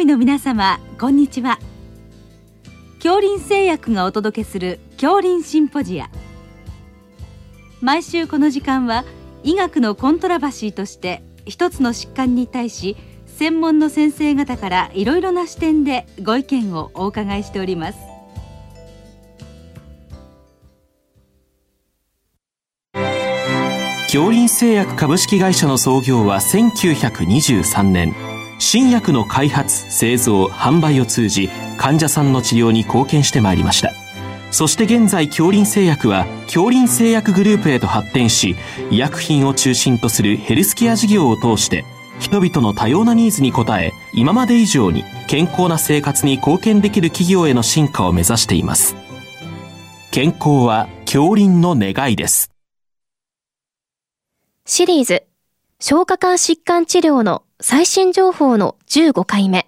医の皆様こんにちは。恐林製薬がお届けする恐林シンポジア。毎週この時間は医学のコントラバシーとして一つの疾患に対し専門の先生方からいろいろな視点でご意見をお伺いしております。恐林製薬株式会社の創業は1923年。新薬の開発製造販売を通じ患者さんの治療に貢献してまいりました。そして現在恐林製薬は恐林製薬グループへと発展し医薬品を中心とするヘルスケア事業を通して人々の多様なニーズに応え今まで以上に健康な生活に貢献できる企業への進化を目指しています。健康は恐林の願いです。シリーズ。消化管疾患治療の最新情報の15回目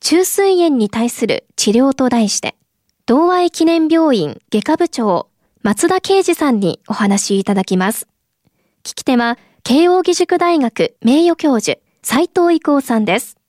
中水炎に対する治療と題して同愛記念病院外科部長松田啓二さんにお話いただきます。聞き手は慶應義塾大学名誉教授斎藤郁夫さんです。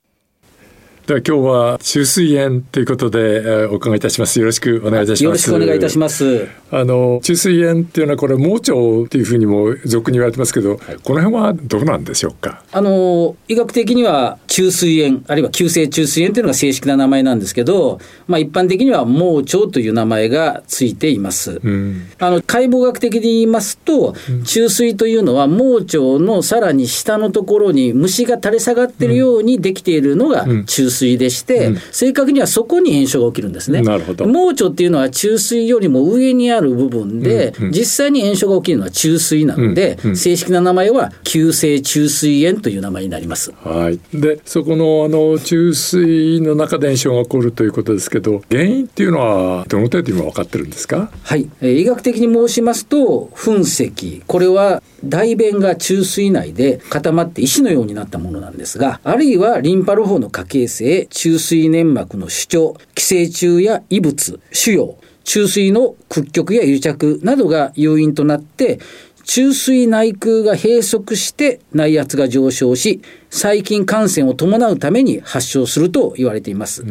では今日は中水炎ということでお伺いいたします。よろしくお願いいたします。よろしくお願いいたします。あの中水炎っていうのはこれ盲腸っていうふうにも俗に言われてますけど、はい、この辺はどうなんでしょうか？あの医学的には中水炎あるいは急性中水炎というのが正式な名前なんですけど、まあ一般的には盲腸という名前がついています。うん、あの解剖学的に言いますと、中水というのは盲腸のさらに下のところに虫が垂れ下がっているようにできているのが中水でして、うん、正確にはそこに炎症が起きるんですね。なるほど。盲腸っていうのは中水よりも上にある部分で、実際に炎症が起きるのは中水なので、正式な名前は急性中水炎という名前になります。はい、でそこのあの中水の中で炎症が起こるということですけど原因っていうのはどの程度今分かってるんですか？はい、医学的に申しますと噴石。これは大便が中水内で固まって石のようになったものなんですがあるいはリンパル法の下形成中水粘膜の主張寄生虫や異物腫瘍中水の屈曲や癒着などが要因となって中水内空が閉塞して内圧が上昇し細菌感染を伴うために発症すると言われています。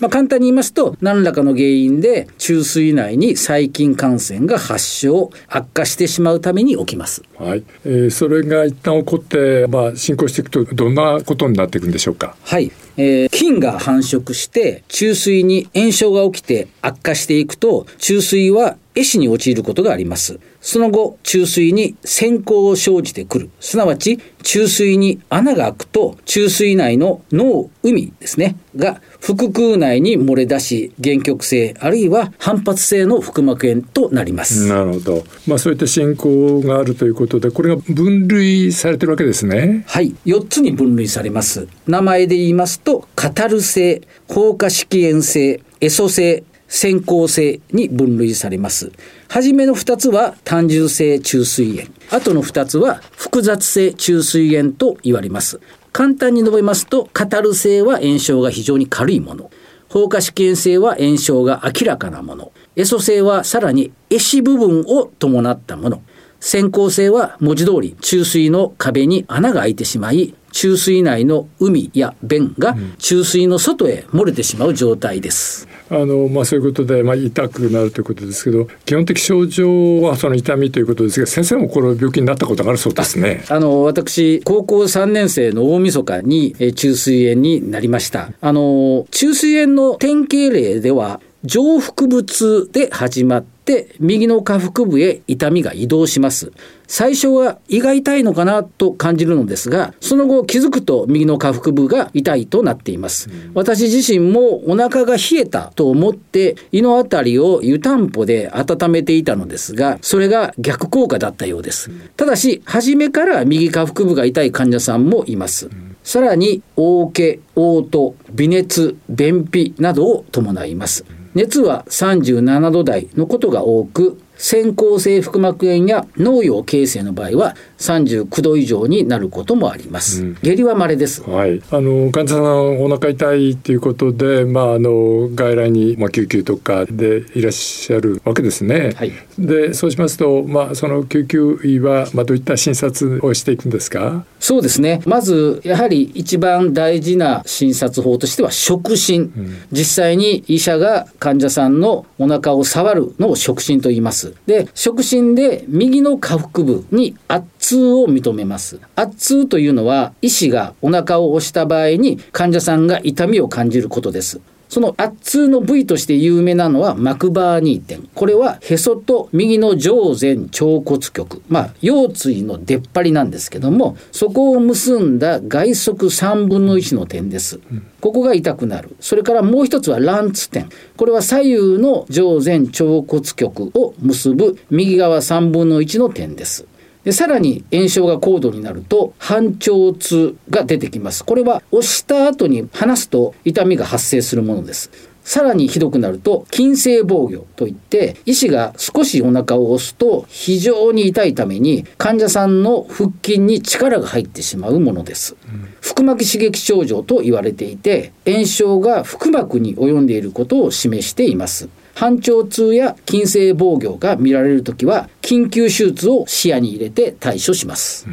まあ、簡単に言いますと何らかの原因で中水内に細菌感染が発症悪化してしまうために起きます。はい、えー、それが一旦起こってまあ進行していくとどんなことになっていくんでしょうか？はい、えー、菌が繁殖して中水に炎症が起きて悪化していくと中水は壊死に陥ることがあります。その後、中水に閃光を生じてくる。すなわち、中水に穴が開くと、中水内の脳、海ですね、が腹腔内に漏れ出し、限局性、あるいは反発性の腹膜炎となります。なるほど。まあそういった進行があるということで、これが分類されてるわけですね。はい。4つに分類されます。名前で言いますと、カタル性、放火式炎性、エソ性、先行性に分類されます。はじめの二つは単純性中水炎。後の二つは複雑性中水炎と言われます。簡単に述べますと、カタル性は炎症が非常に軽いもの。放火試験性は炎症が明らかなもの。エソ性はさらに壊死部分を伴ったもの。先行性は文字通り中水の壁に穴が開いてしまい中水内の海や便が中水の外へ漏れてしまう状態です。あのまあ、そういうことで、まあ、痛くなるということですけど基本的症状はその痛みということですが先生もこの病気になったことがあるそうですね。あの私高校3年生の大晦日に中水炎になりました。あの中水炎の典型例では上腹部痛で始まってって右の下腹部へ痛みが移動します。最初は胃が痛いのかなと感じるのですが、その後気づくと右の下腹部が痛いとなっています。私自身もお腹が冷えたと思って胃のあたりを湯たんぽで温めていたのですが、それが逆効果だったようです。ただし、初めから右下腹部が痛い患者さんもいます。さらに、大気、嘔吐、微熱、便秘などを伴います。熱は37度台のことが多く、先行性腹膜炎や脳葉形成の場合は39度以上になることもあります。うん、下痢は稀です。はい。あの患者さんお腹痛いということで、まああの外来にまあ救急とかでいらっしゃるわけですね。はい。でそうしますとまあその救急医はまあどういった診察をしていくんですか？そうですね。まずやはり一番大事な診察法としては触診。うん、実際に医者が患者さんのお腹を触るのを触診と言います。で触診で右の下腹部に圧痛を認めます。圧痛というのは医師がお腹を押した場合に患者さんが痛みを感じることです。その圧痛の部位として有名なのはマクバーニー点。これはへそと右の上前腸骨極。まあ、腰椎の出っ張りなんですけども、そこを結んだ外側3分の1の点です。ここが痛くなる。それからもう一つはランツ点。これは左右の上前腸骨極を結ぶ右側3分の1の点です。でさらに炎症が高度になると反腸痛が出てきます。これは押した後に離すと痛みが発生するものです。さらにひどくなると筋性防御といって医師が少しお腹を押すと非常に痛いために患者さんの腹筋に力が入ってしまうものです、うん、腹膜刺激症状と言われていて炎症が腹膜に及んでいることを示しています。反腸痛や筋性防御が見られるときは緊急手術を視野に入れて対処します。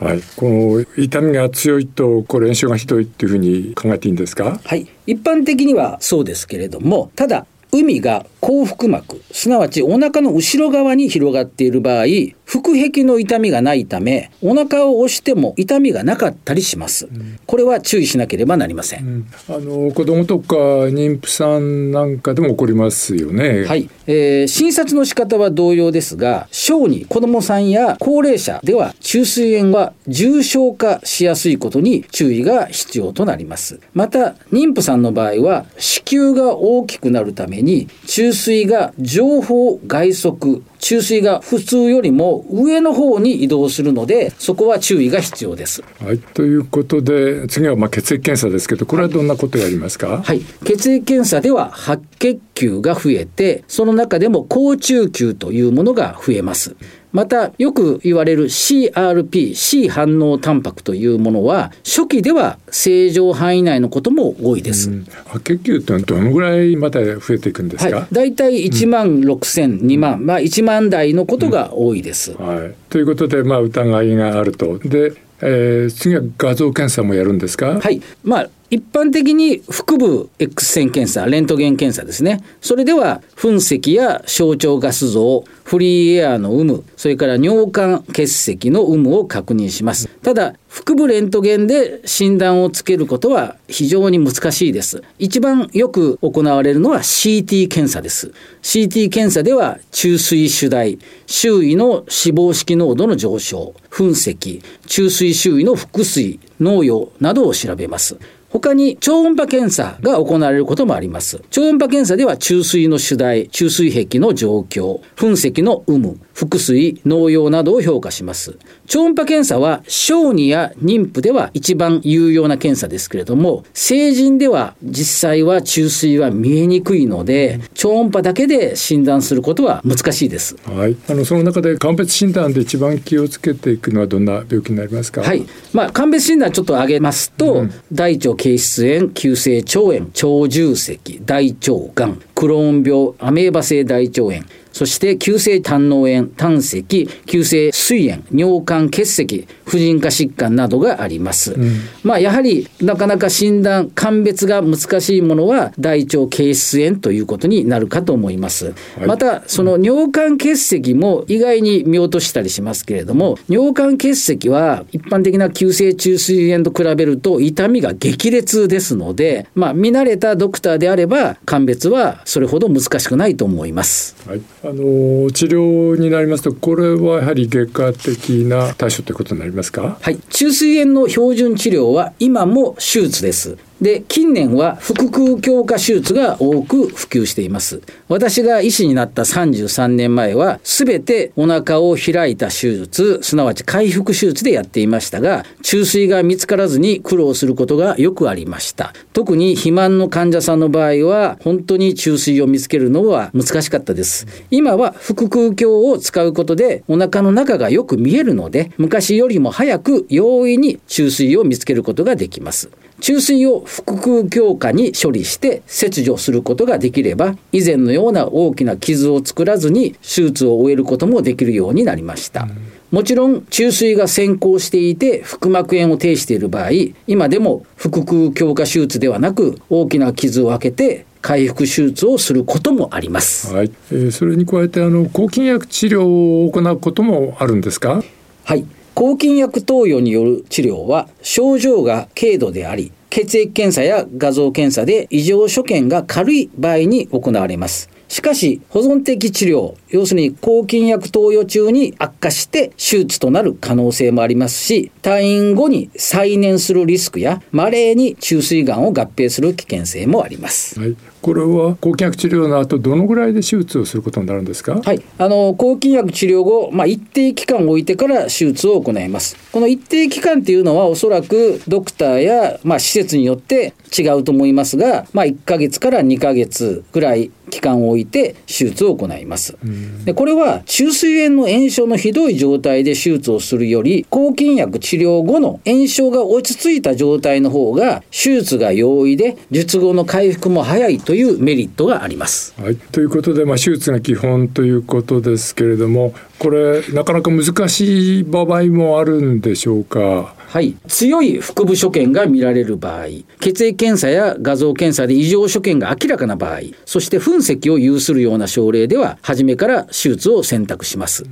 はい、この痛みが強いとこれ炎症がひどいっていうふうに考えていいんですか？はい、一般的にはそうですけれども、ただ海が後腹膜すなわちお腹の後ろ側に広がっている場合腹壁の痛みがないためお腹を押しても痛みがなかったりします、うん、これは注意しなければなりません、うん、あの子供とか妊婦さんなんかでも起こりますよね。はい、えー、診察の仕方は同様ですが小児子供さんや高齢者では中水炎は重症化しやすいことに注意が必要となります。また妊婦さんの場合は子宮が大きくなるために中水が上方外側注水が普通よりも上の方に移動するのでそこは注意が必要です。はい、ということで次はまあ血液検査ですけどこれはどんなことやりますか、はい、血液検査では白血球が増えてその中でも高中球というものが増えます。またよく言われる CRP、C 反応タンパクというものは初期では正常範囲内のことも多いです。白血球ってどのぐらいまで増えていくんですか？はい、だいたい1万6千、うん、2万、まあ1万台のことが多いです。うん、はい。ということでまあ疑いがあると。で、えー、次は画像検査もやるんですか？はい。まあ一般的に腹部 X 線検査、レントゲン検査ですね。それでは噴石や小腸ガス像、フリーエアーの有無、それから尿管結石の有無を確認します。ただ、腹部レントゲンで診断をつけることは非常に難しいです。一番よく行われるのは CT 検査です。CT 検査では中水主題、周囲の脂肪式濃度の上昇、噴石、中水周囲の腹水、農用などを調べます。他に超音波検査が行われることもあります。超音波検査では注水の主題、注水壁の状況、噴石の有無、腹水、農用などを評価します。超音波検査は小児や妊婦では一番有用な検査ですけれども、成人では実際は注水は見えにくいので、超音波だけで診断することは難しいです。はい。あのその中で鑑別診断で一番気をつけていくのはどんな病気になりますか？はい。まあ鑑別診断ちょっと挙げますと、うん、大腸憩室炎、急性腸炎、腸重積、大腸がん、クローン病、アメーバ性大腸炎、そして急性胆の炎、胆石、急性膵炎、尿管結石、婦人科疾患などがあります。うん、まあやはりなかなか診断、鑑別が難しいものは大腸憩室炎ということになるかと思います。はい、またその尿管結石も意外に見落としたりしますけれども、尿管結石は一般的な急性虫垂炎と比べると痛みが激烈ですので、まあ見慣れたドクターであれば鑑別はそれほど難しくないと思います。はいあの治療になりますとこれはやはり外科的な対処ということになりますか？はい。虫垂炎の標準治療は今も手術です。で、近年は腹腔鏡下手術が多く普及しています。私が医師になった33年前は、すべてお腹を開いた手術、すなわち回復手術でやっていましたが、注水が見つからずに苦労することがよくありました。特に肥満の患者さんの場合は、本当に注水を見つけるのは難しかったです。今は腹腔鏡を使うことで、お腹の中がよく見えるので、昔よりも早く容易に注水を見つけることができます。注水を腹腔鏡下に処理して切除することができれば以前のような大きな傷を作らずに手術を終えることもできるようになりました。もちろん注水が先行していて腹膜炎を呈している場合今でも腹腔鏡下手術ではなく大きな傷を開けて回復手術をすることもあります。はい、えー、それに加えてあの抗菌薬治療を行うこともあるんですか？はい、抗菌薬投与による治療は症状が軽度であり血液検査や画像検査で異常所見が軽い場合に行われます。しかし、保存的治療、要するに抗菌薬投与中に悪化して手術となる可能性もありますし、退院後に再燃するリスクや、稀に中水がんを合併する危険性もあります。はいこれは抗菌薬治療の後どのぐらいで手術をすることになるんですか？はい。あの抗菌薬治療後、まあ、一定期間を置いてから手術を行います。この一定期間っていうのはおそらくドクターや、まあ、施設によって違うと思いますが、まあ、1ヶ月から2ヶ月ぐらい期間を置いて手術を行います。でこれは中水炎の炎症のひどい状態で手術をするより抗菌薬治療後の炎症が落ち着いた状態の方が手術が容易で術後の回復も早いというメリットがあります。はい、ということで、まあ、手術が基本ということですけれどもこれなかなか難しい場合もあるんでしょうか？はい、強い腹部所見が見られる場合血液検査や画像検査で異常所見が明らかな場合そして噴石を有するような症例では初めから手術を選択します。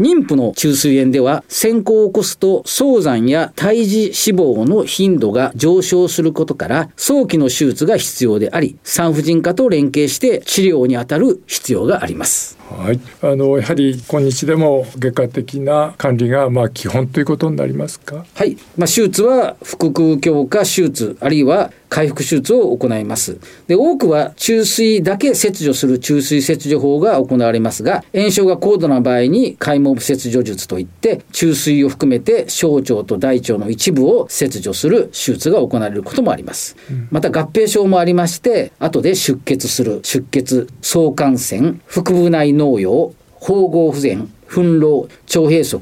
妊婦の中水炎では先行を起こすと早産や胎児死亡の頻度が上昇することから早期の手術が必要であり産婦人科と連携して治療に当たる必要があります。はい、あのやはり今日でも外科的な管理がまあ基本ということになりますか？はい、まあ手術は腹腔鏡下手術あるいは回復手術を行います。で、多くは注水だけ切除する注水切除法が行われますが、炎症が高度な場合に開門部切除術といって、注水を含めて小腸と大腸の一部を切除する手術が行われることもあります。また合併症もありまして、後で出血する出血、相関線、腹部内農用、縫合不全、憤浪、腸閉塞、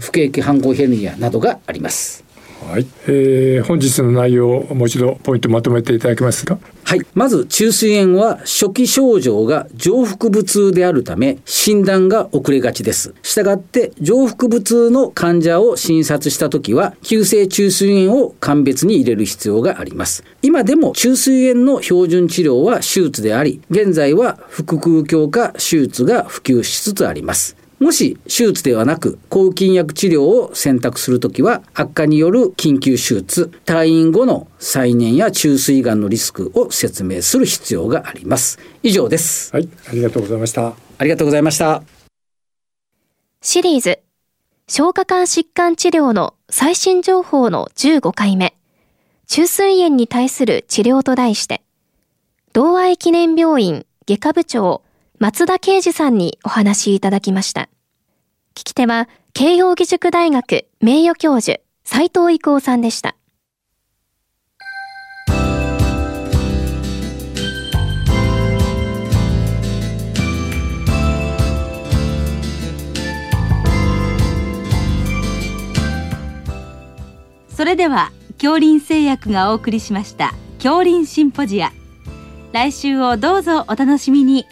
不景気反抗ヘルニアなどがあります。はい、えー、本日の内容をもう一度ポイントまとめていただけますか？はい。まず、中水炎は初期症状が上腹部痛であるため、診断が遅れがちです。したがって、上腹部痛の患者を診察したときは、急性中水炎を鑑別に入れる必要があります。今でも中水炎の標準治療は手術であり、現在は腹腔鏡下手術が普及しつつあります。もし手術ではなく抗菌薬治療を選択するときは悪化による緊急手術、退院後の再燃や中水がんのリスクを説明する必要があります。以上です。はい、ありがとうございました。ありがとうございました。シリーズ消化管疾患治療の最新情報の15回目中水炎に対する治療と題して同愛記念病院外科部長松田啓二さんにお話いただきました。聞き手は、慶應義塾大学名誉教授、斉藤育夫さんでした。それでは、恐林製薬がお送りしました、恐林シンポジア。来週をどうぞお楽しみに。